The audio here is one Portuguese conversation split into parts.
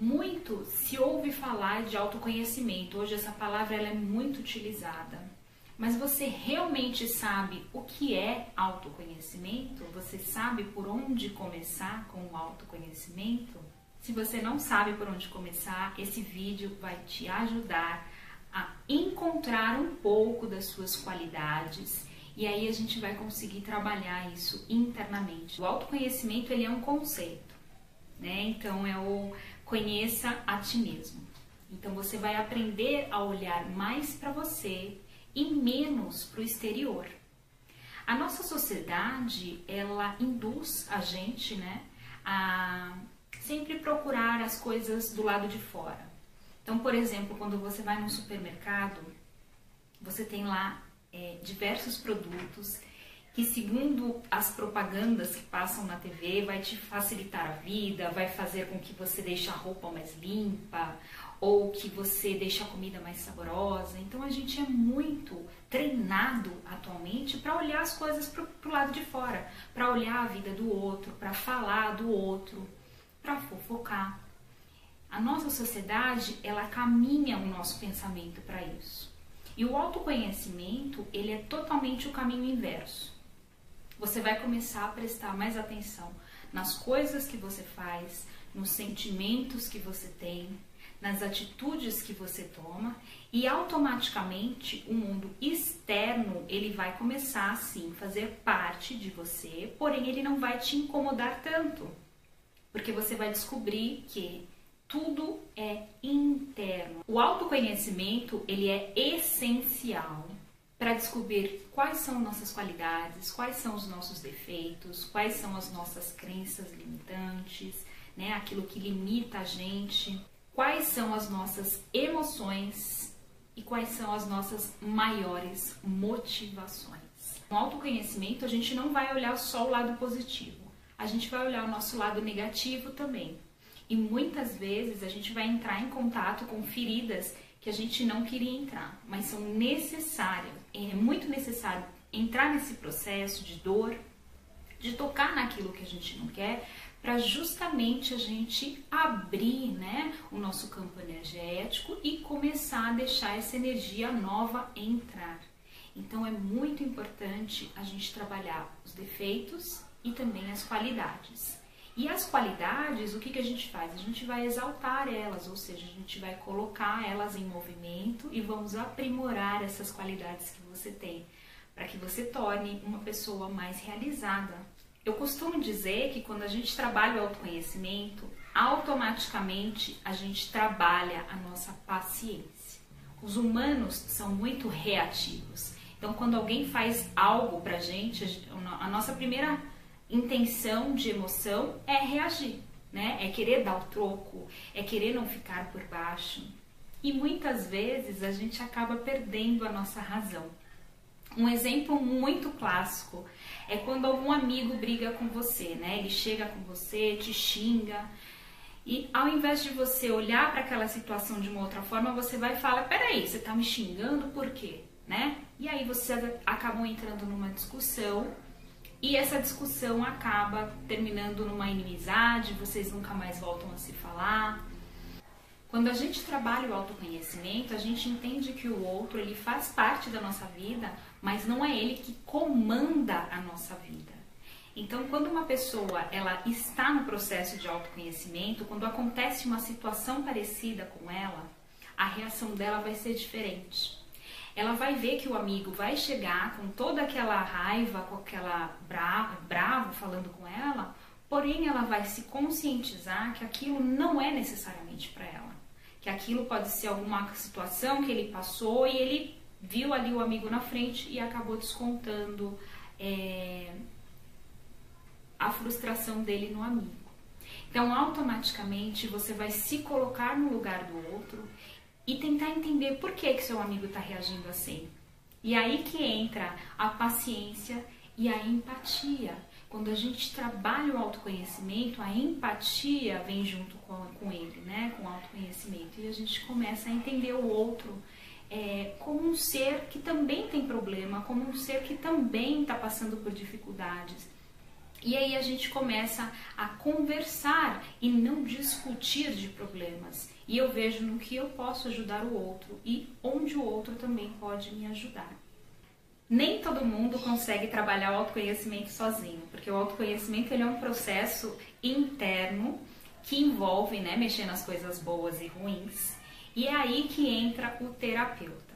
Muito se ouve falar de autoconhecimento. Hoje essa palavra ela é muito utilizada. Mas você realmente sabe o que é autoconhecimento? Você sabe por onde começar com o autoconhecimento? Se você não sabe por onde começar, esse vídeo vai te ajudar a encontrar um pouco das suas qualidades e aí a gente vai conseguir trabalhar isso internamente. O autoconhecimento ele é um conceito, né? Então é o conheça a ti mesmo. Então você vai aprender a olhar mais para você e menos para o exterior. A nossa sociedade ela induz a gente, né, a sempre procurar as coisas do lado de fora. Então, por exemplo, quando você vai no supermercado, você tem lá é, diversos produtos que, segundo as propagandas que passam na TV, vai te facilitar a vida, vai fazer com que você deixe a roupa mais limpa ou que você deixe a comida mais saborosa. Então a gente é muito treinado atualmente para olhar as coisas para o lado de fora, para olhar a vida do outro, para falar do outro, para fofocar. A nossa sociedade ela caminha o nosso pensamento para isso. E o autoconhecimento, ele é totalmente o caminho inverso. Você vai começar a prestar mais atenção nas coisas que você faz, nos sentimentos que você tem, nas atitudes que você toma e automaticamente o mundo externo ele vai começar assim fazer parte de você, porém ele não vai te incomodar tanto, porque você vai descobrir que tudo é interno. O autoconhecimento, ele é essencial para descobrir quais são nossas qualidades, quais são os nossos defeitos, quais são as nossas crenças limitantes, né? Aquilo que limita a gente, quais são as nossas emoções e quais são as nossas maiores motivações. No autoconhecimento, a gente não vai olhar só o lado positivo, a gente vai olhar o nosso lado negativo também. E muitas vezes a gente vai entrar em contato com feridas que a gente não queria entrar, mas são necessárias. É muito necessário entrar nesse processo de dor, de tocar naquilo que a gente não quer, para justamente a gente abrir né, o nosso campo energético e começar a deixar essa energia nova entrar. Então é muito importante a gente trabalhar os defeitos e também as qualidades. E as qualidades, o que, que a gente faz? A gente vai exaltar elas, ou seja, a gente vai colocar elas em movimento e vamos aprimorar essas qualidades que você tem, para que você torne uma pessoa mais realizada. Eu costumo dizer que quando a gente trabalha o autoconhecimento, automaticamente a gente trabalha a nossa paciência. Os humanos são muito reativos. Então, quando alguém faz algo pra gente, a nossa primeira intenção de emoção é reagir, né? É querer dar o troco, é querer não ficar por baixo. E muitas vezes a gente acaba perdendo a nossa razão. Um exemplo muito clássico é quando algum amigo briga com você, né? Ele chega com você, te xinga, e ao invés de você olhar para aquela situação de uma outra forma, você vai falar: peraí, você está me xingando por quê? Né? E aí você acabam entrando numa discussão e essa discussão acaba terminando numa inimizade, vocês nunca mais voltam a se falar. Quando a gente trabalha o autoconhecimento, a gente entende que o outro ele faz parte da nossa vida, mas não é ele que comanda a nossa vida. Então, quando uma pessoa ela está no processo de autoconhecimento, quando acontece uma situação parecida com ela, a reação dela vai ser diferente ela vai ver que o amigo vai chegar com toda aquela raiva, com aquela bravo, bravo falando com ela, porém ela vai se conscientizar que aquilo não é necessariamente para ela, que aquilo pode ser alguma situação que ele passou e ele viu ali o amigo na frente e acabou descontando é, a frustração dele no amigo. Então, automaticamente você vai se colocar no lugar do outro e tentar entender por que, que seu amigo está reagindo assim. E aí que entra a paciência e a empatia. Quando a gente trabalha o autoconhecimento, a empatia vem junto com, com ele, né? com o autoconhecimento. E a gente começa a entender o outro é, como um ser que também tem problema, como um ser que também está passando por dificuldades. E aí a gente começa a conversar e não discutir de problemas. E eu vejo no que eu posso ajudar o outro e onde o outro também pode me ajudar. Nem todo mundo consegue trabalhar o autoconhecimento sozinho, porque o autoconhecimento ele é um processo interno que envolve né, mexer nas coisas boas e ruins. E é aí que entra o terapeuta.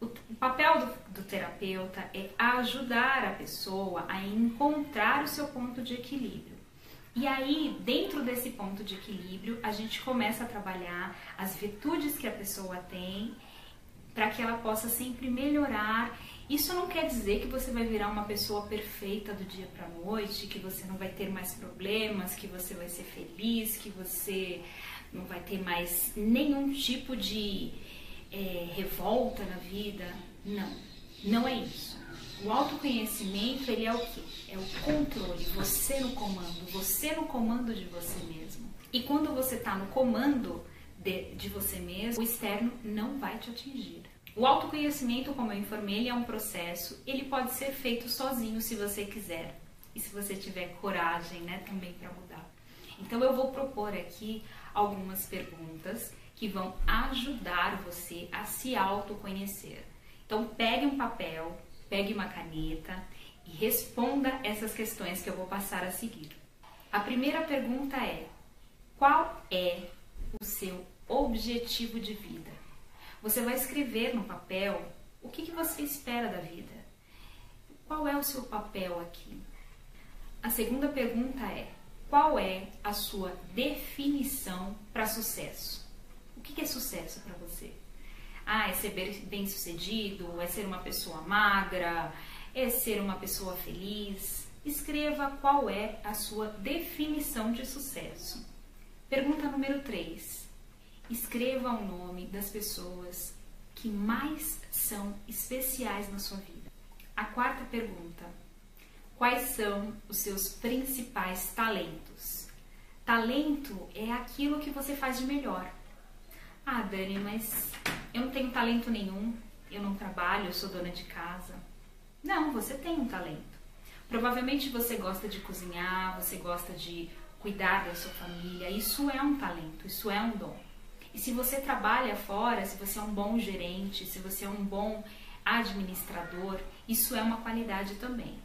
O, papel do, do terapeuta é ajudar a pessoa a encontrar o seu ponto de equilíbrio. E aí, dentro desse ponto de equilíbrio, a gente começa a trabalhar as virtudes que a pessoa tem para que ela possa sempre melhorar. Isso não quer dizer que você vai virar uma pessoa perfeita do dia para a noite, que você não vai ter mais problemas, que você vai ser feliz, que você não vai ter mais nenhum tipo de é, revolta na vida. Não, não é isso. O autoconhecimento, ele é o quê? É o controle, você no comando, você no comando de você mesmo. E quando você está no comando de, de você mesmo, o externo não vai te atingir. O autoconhecimento, como eu informei, ele é um processo, ele pode ser feito sozinho se você quiser. E se você tiver coragem, né, também para mudar. Então eu vou propor aqui algumas perguntas que vão ajudar você a se autoconhecer. Então, pegue um papel, pegue uma caneta e responda essas questões que eu vou passar a seguir. A primeira pergunta é: qual é o seu objetivo de vida? Você vai escrever no papel o que, que você espera da vida. Qual é o seu papel aqui? A segunda pergunta é: qual é a sua definição para sucesso? O que é sucesso para você? Ah, é ser bem sucedido? É ser uma pessoa magra? É ser uma pessoa feliz? Escreva qual é a sua definição de sucesso. Pergunta número 3. Escreva o nome das pessoas que mais são especiais na sua vida. A quarta pergunta: Quais são os seus principais talentos? Talento é aquilo que você faz de melhor. Ah, Dani, mas eu não tenho talento nenhum, eu não trabalho, eu sou dona de casa. Não, você tem um talento. Provavelmente você gosta de cozinhar, você gosta de cuidar da sua família. Isso é um talento, isso é um dom. E se você trabalha fora, se você é um bom gerente, se você é um bom administrador, isso é uma qualidade também.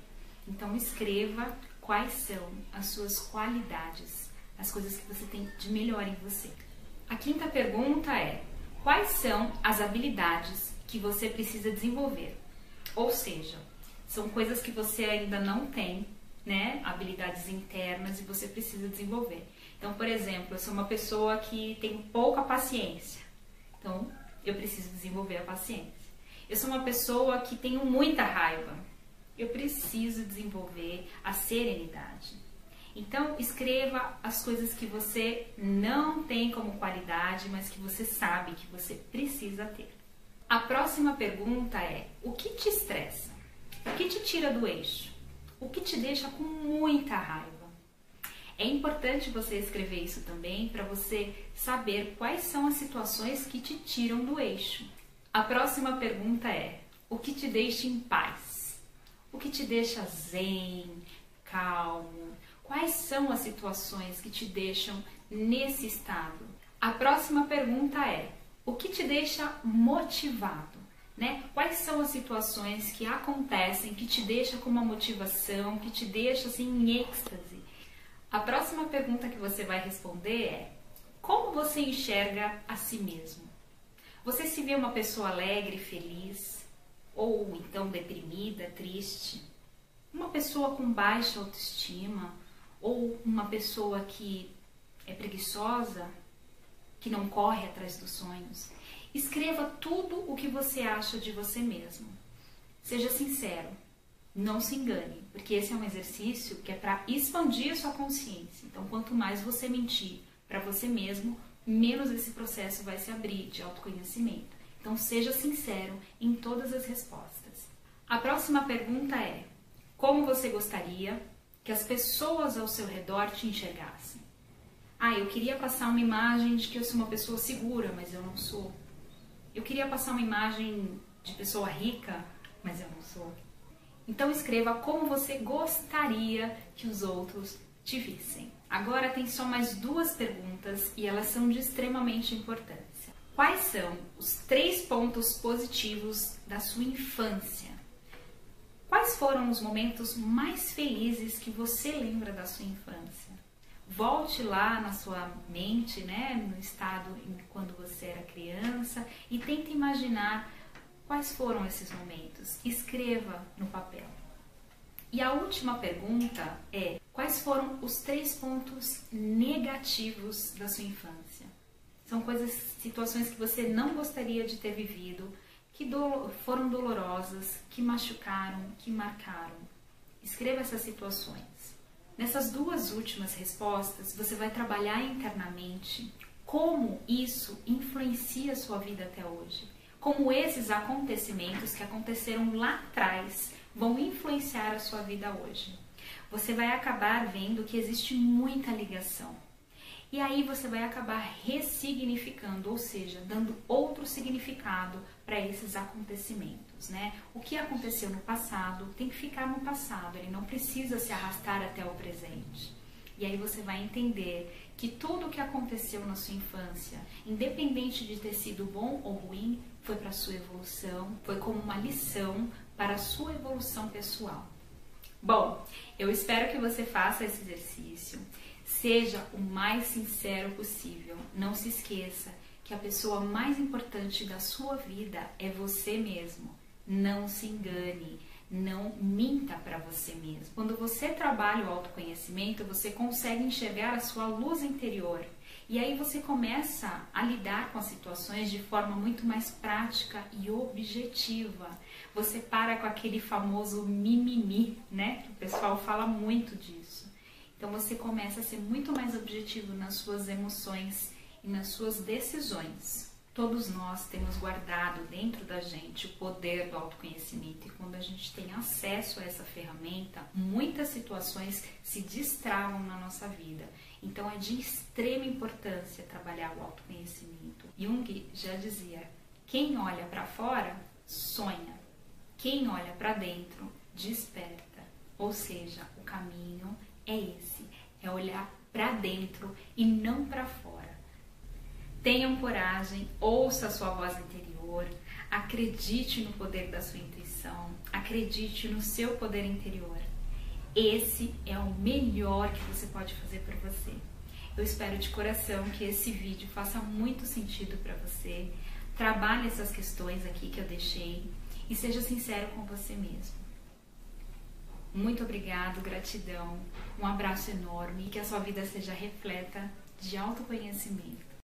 Então escreva quais são as suas qualidades, as coisas que você tem de melhor em você. A quinta pergunta é: quais são as habilidades que você precisa desenvolver? Ou seja, são coisas que você ainda não tem, né? Habilidades internas e você precisa desenvolver. Então, por exemplo, eu sou uma pessoa que tem pouca paciência. Então, eu preciso desenvolver a paciência. Eu sou uma pessoa que tenho muita raiva. Eu preciso desenvolver a serenidade. Então, escreva as coisas que você não tem como qualidade, mas que você sabe que você precisa ter. A próxima pergunta é: o que te estressa? O que te tira do eixo? O que te deixa com muita raiva? É importante você escrever isso também para você saber quais são as situações que te tiram do eixo. A próxima pergunta é: o que te deixa em paz? O que te deixa zen, calmo, Quais são as situações que te deixam nesse estado? A próxima pergunta é: o que te deixa motivado? Né? Quais são as situações que acontecem que te deixa com uma motivação, que te deixa assim em êxtase? A próxima pergunta que você vai responder é: como você enxerga a si mesmo? Você se vê uma pessoa alegre, feliz, ou então deprimida, triste? Uma pessoa com baixa autoestima, ou uma pessoa que é preguiçosa, que não corre atrás dos sonhos. Escreva tudo o que você acha de você mesmo. Seja sincero, não se engane, porque esse é um exercício que é para expandir a sua consciência. Então, quanto mais você mentir para você mesmo, menos esse processo vai se abrir de autoconhecimento. Então, seja sincero em todas as respostas. A próxima pergunta é: como você gostaria que as pessoas ao seu redor te enxergassem. Ah, eu queria passar uma imagem de que eu sou uma pessoa segura, mas eu não sou. Eu queria passar uma imagem de pessoa rica, mas eu não sou. Então escreva como você gostaria que os outros te vissem. Agora tem só mais duas perguntas e elas são de extremamente importância. Quais são os três pontos positivos da sua infância? Quais foram os momentos mais felizes que você lembra da sua infância? Volte lá na sua mente, né, no estado quando você era criança e tente imaginar quais foram esses momentos. Escreva no papel. E a última pergunta é: quais foram os três pontos negativos da sua infância? São coisas, situações que você não gostaria de ter vivido, que do, foram dolorosas, que machucaram, que marcaram. Escreva essas situações. Nessas duas últimas respostas, você vai trabalhar internamente como isso influencia a sua vida até hoje. Como esses acontecimentos que aconteceram lá atrás vão influenciar a sua vida hoje. Você vai acabar vendo que existe muita ligação e aí você vai acabar ressignificando, ou seja, dando outro significado para esses acontecimentos, né? O que aconteceu no passado tem que ficar no passado, ele não precisa se arrastar até o presente. E aí você vai entender que tudo o que aconteceu na sua infância, independente de ter sido bom ou ruim, foi para sua evolução, foi como uma lição para a sua evolução pessoal. Bom, eu espero que você faça esse exercício. Seja o mais sincero possível. Não se esqueça que a pessoa mais importante da sua vida é você mesmo. Não se engane, não minta para você mesmo. Quando você trabalha o autoconhecimento, você consegue enxergar a sua luz interior. E aí você começa a lidar com as situações de forma muito mais prática e objetiva. Você para com aquele famoso mimimi, né? O pessoal fala muito disso. Então você começa a ser muito mais objetivo nas suas emoções e nas suas decisões. Todos nós temos guardado dentro da gente o poder do autoconhecimento e quando a gente tem acesso a essa ferramenta, muitas situações se destravam na nossa vida. Então é de extrema importância trabalhar o autoconhecimento. Jung já dizia: quem olha para fora sonha, quem olha para dentro desperta. Ou seja, o caminho é esse, é olhar para dentro e não para fora. Tenham coragem, ouça a sua voz interior, acredite no poder da sua intuição, acredite no seu poder interior. Esse é o melhor que você pode fazer por você. Eu espero de coração que esse vídeo faça muito sentido para você. Trabalhe essas questões aqui que eu deixei e seja sincero com você mesmo. Muito obrigado, gratidão, um abraço enorme e que a sua vida seja repleta de autoconhecimento.